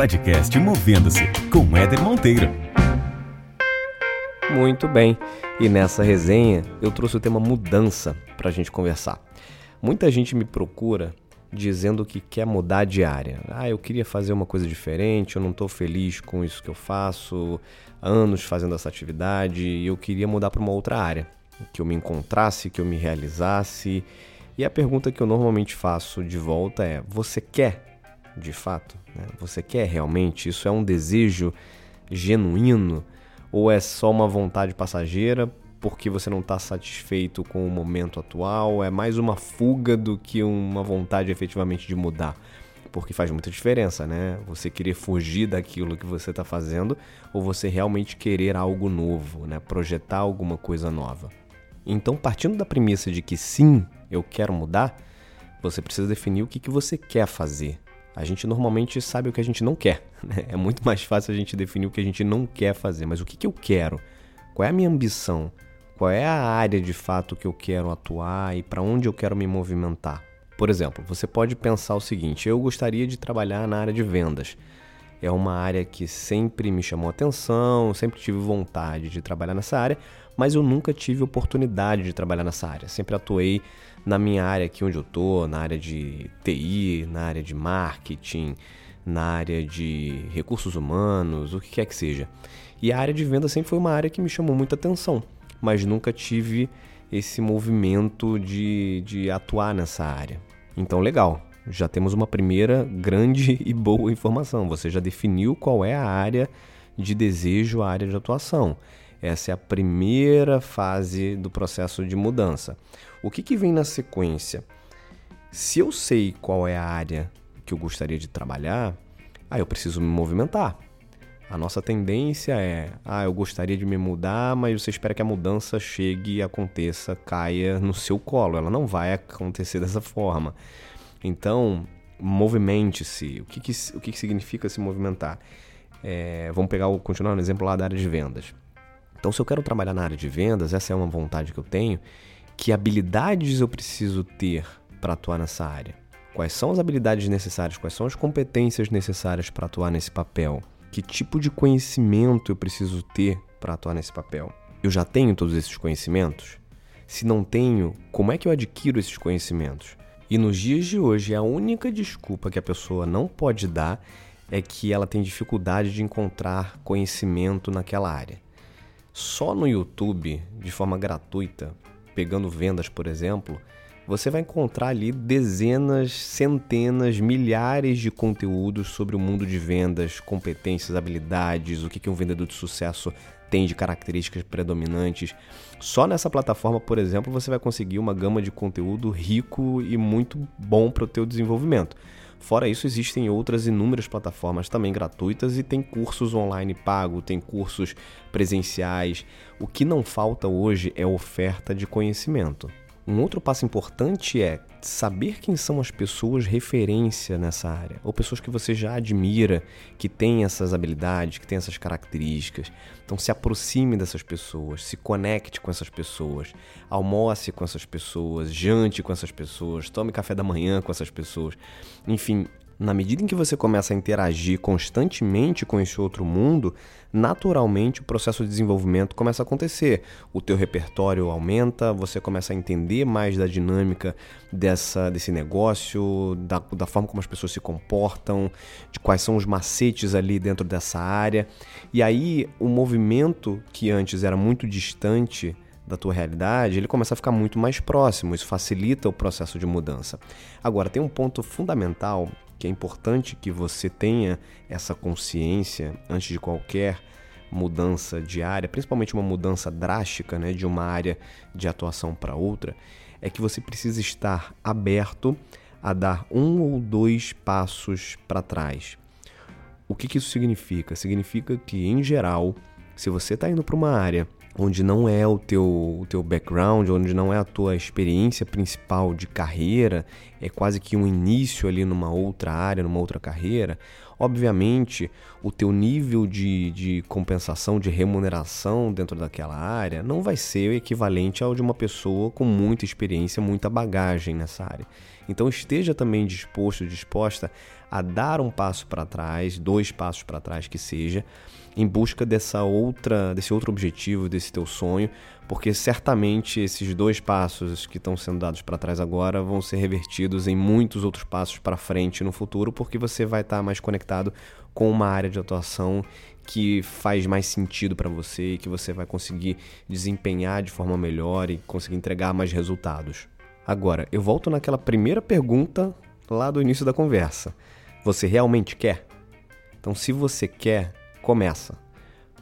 Podcast Movendo-se com Éder Monteiro. Muito bem, e nessa resenha eu trouxe o tema mudança para a gente conversar. Muita gente me procura dizendo que quer mudar de área. Ah, eu queria fazer uma coisa diferente, eu não estou feliz com isso que eu faço, anos fazendo essa atividade, e eu queria mudar para uma outra área, que eu me encontrasse, que eu me realizasse. E a pergunta que eu normalmente faço de volta é: você quer de fato? Né? Você quer realmente? Isso é um desejo genuíno ou é só uma vontade passageira porque você não está satisfeito com o momento atual? É mais uma fuga do que uma vontade efetivamente de mudar? Porque faz muita diferença, né? Você querer fugir daquilo que você está fazendo ou você realmente querer algo novo, né? Projetar alguma coisa nova. Então, partindo da premissa de que sim, eu quero mudar, você precisa definir o que, que você quer fazer. A gente normalmente sabe o que a gente não quer. Né? É muito mais fácil a gente definir o que a gente não quer fazer. Mas o que, que eu quero? Qual é a minha ambição? Qual é a área de fato que eu quero atuar e para onde eu quero me movimentar? Por exemplo, você pode pensar o seguinte: eu gostaria de trabalhar na área de vendas. É uma área que sempre me chamou atenção, sempre tive vontade de trabalhar nessa área, mas eu nunca tive oportunidade de trabalhar nessa área. Sempre atuei na minha área aqui onde eu tô, na área de TI, na área de marketing, na área de recursos humanos, o que quer que seja. E a área de venda sempre foi uma área que me chamou muita atenção, mas nunca tive esse movimento de, de atuar nessa área. Então, legal, já temos uma primeira grande e boa informação. Você já definiu qual é a área de desejo, a área de atuação. Essa é a primeira fase do processo de mudança. O que, que vem na sequência? Se eu sei qual é a área que eu gostaria de trabalhar, aí eu preciso me movimentar. A nossa tendência é, ah, eu gostaria de me mudar, mas você espera que a mudança chegue, aconteça, caia no seu colo. Ela não vai acontecer dessa forma. Então, movimente-se. O, que, que, o que, que significa se movimentar? É, vamos pegar, continuar no exemplo lá da área de vendas. Então, se eu quero trabalhar na área de vendas, essa é uma vontade que eu tenho, que habilidades eu preciso ter para atuar nessa área? Quais são as habilidades necessárias? Quais são as competências necessárias para atuar nesse papel? Que tipo de conhecimento eu preciso ter para atuar nesse papel? Eu já tenho todos esses conhecimentos? Se não tenho, como é que eu adquiro esses conhecimentos? E nos dias de hoje, a única desculpa que a pessoa não pode dar é que ela tem dificuldade de encontrar conhecimento naquela área. Só no YouTube, de forma gratuita, pegando vendas, por exemplo, você vai encontrar ali dezenas, centenas, milhares de conteúdos sobre o mundo de vendas, competências, habilidades, o que um vendedor de sucesso tem de características predominantes. Só nessa plataforma, por exemplo, você vai conseguir uma gama de conteúdo rico e muito bom para o teu desenvolvimento. Fora isso, existem outras inúmeras plataformas também gratuitas e tem cursos online pago, tem cursos presenciais. O que não falta hoje é oferta de conhecimento. Um outro passo importante é saber quem são as pessoas referência nessa área, ou pessoas que você já admira, que têm essas habilidades, que têm essas características. Então se aproxime dessas pessoas, se conecte com essas pessoas, almoce com essas pessoas, jante com essas pessoas, tome café da manhã com essas pessoas. Enfim, na medida em que você começa a interagir constantemente com esse outro mundo, naturalmente o processo de desenvolvimento começa a acontecer. O teu repertório aumenta, você começa a entender mais da dinâmica dessa, desse negócio, da, da forma como as pessoas se comportam, de quais são os macetes ali dentro dessa área. E aí o movimento que antes era muito distante da tua realidade, ele começa a ficar muito mais próximo. Isso facilita o processo de mudança. Agora, tem um ponto fundamental que é importante que você tenha essa consciência antes de qualquer mudança de área, principalmente uma mudança drástica né, de uma área de atuação para outra, é que você precisa estar aberto a dar um ou dois passos para trás. O que, que isso significa? Significa que, em geral, se você está indo para uma área onde não é o teu, o teu background, onde não é a tua experiência principal de carreira, é quase que um início ali numa outra área, numa outra carreira, obviamente o teu nível de, de compensação, de remuneração dentro daquela área não vai ser equivalente ao de uma pessoa com muita experiência, muita bagagem nessa área. Então esteja também disposto, disposta a dar um passo para trás, dois passos para trás que seja, em busca dessa outra, desse outro objetivo, desse teu sonho, porque certamente esses dois passos que estão sendo dados para trás agora vão ser revertidos em muitos outros passos para frente no futuro, porque você vai estar tá mais conectado com uma área de atuação que faz mais sentido para você e que você vai conseguir desempenhar de forma melhor e conseguir entregar mais resultados. Agora, eu volto naquela primeira pergunta lá do início da conversa. Você realmente quer? Então, se você quer, começa.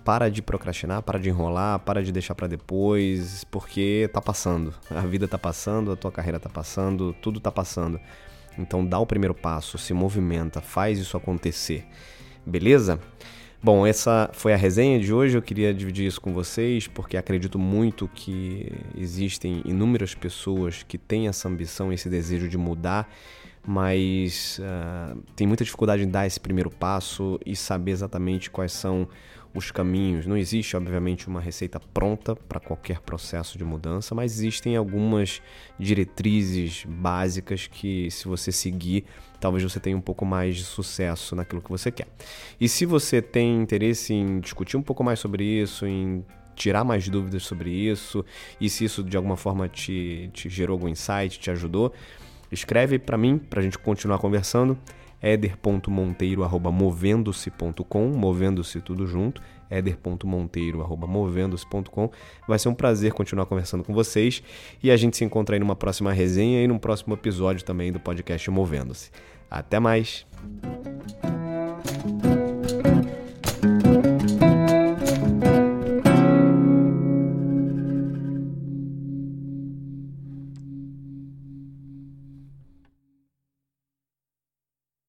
Para de procrastinar, para de enrolar, para de deixar para depois, porque tá passando. A vida tá passando, a tua carreira tá passando, tudo tá passando. Então dá o primeiro passo, se movimenta, faz isso acontecer. Beleza? Bom, essa foi a resenha de hoje. Eu queria dividir isso com vocês porque acredito muito que existem inúmeras pessoas que têm essa ambição, esse desejo de mudar mas uh, tem muita dificuldade em dar esse primeiro passo e saber exatamente quais são os caminhos. Não existe, obviamente, uma receita pronta para qualquer processo de mudança, mas existem algumas diretrizes básicas que, se você seguir, talvez você tenha um pouco mais de sucesso naquilo que você quer. E se você tem interesse em discutir um pouco mais sobre isso, em tirar mais dúvidas sobre isso, e se isso de alguma forma te, te gerou algum insight, te ajudou, Escreve para mim, para a gente continuar conversando, eder.monteiro.movendo-se.com, movendo-se tudo junto, eder.monteiro.movendo-se.com. Vai ser um prazer continuar conversando com vocês e a gente se encontra aí numa próxima resenha e num próximo episódio também do podcast Movendo-se. Até mais!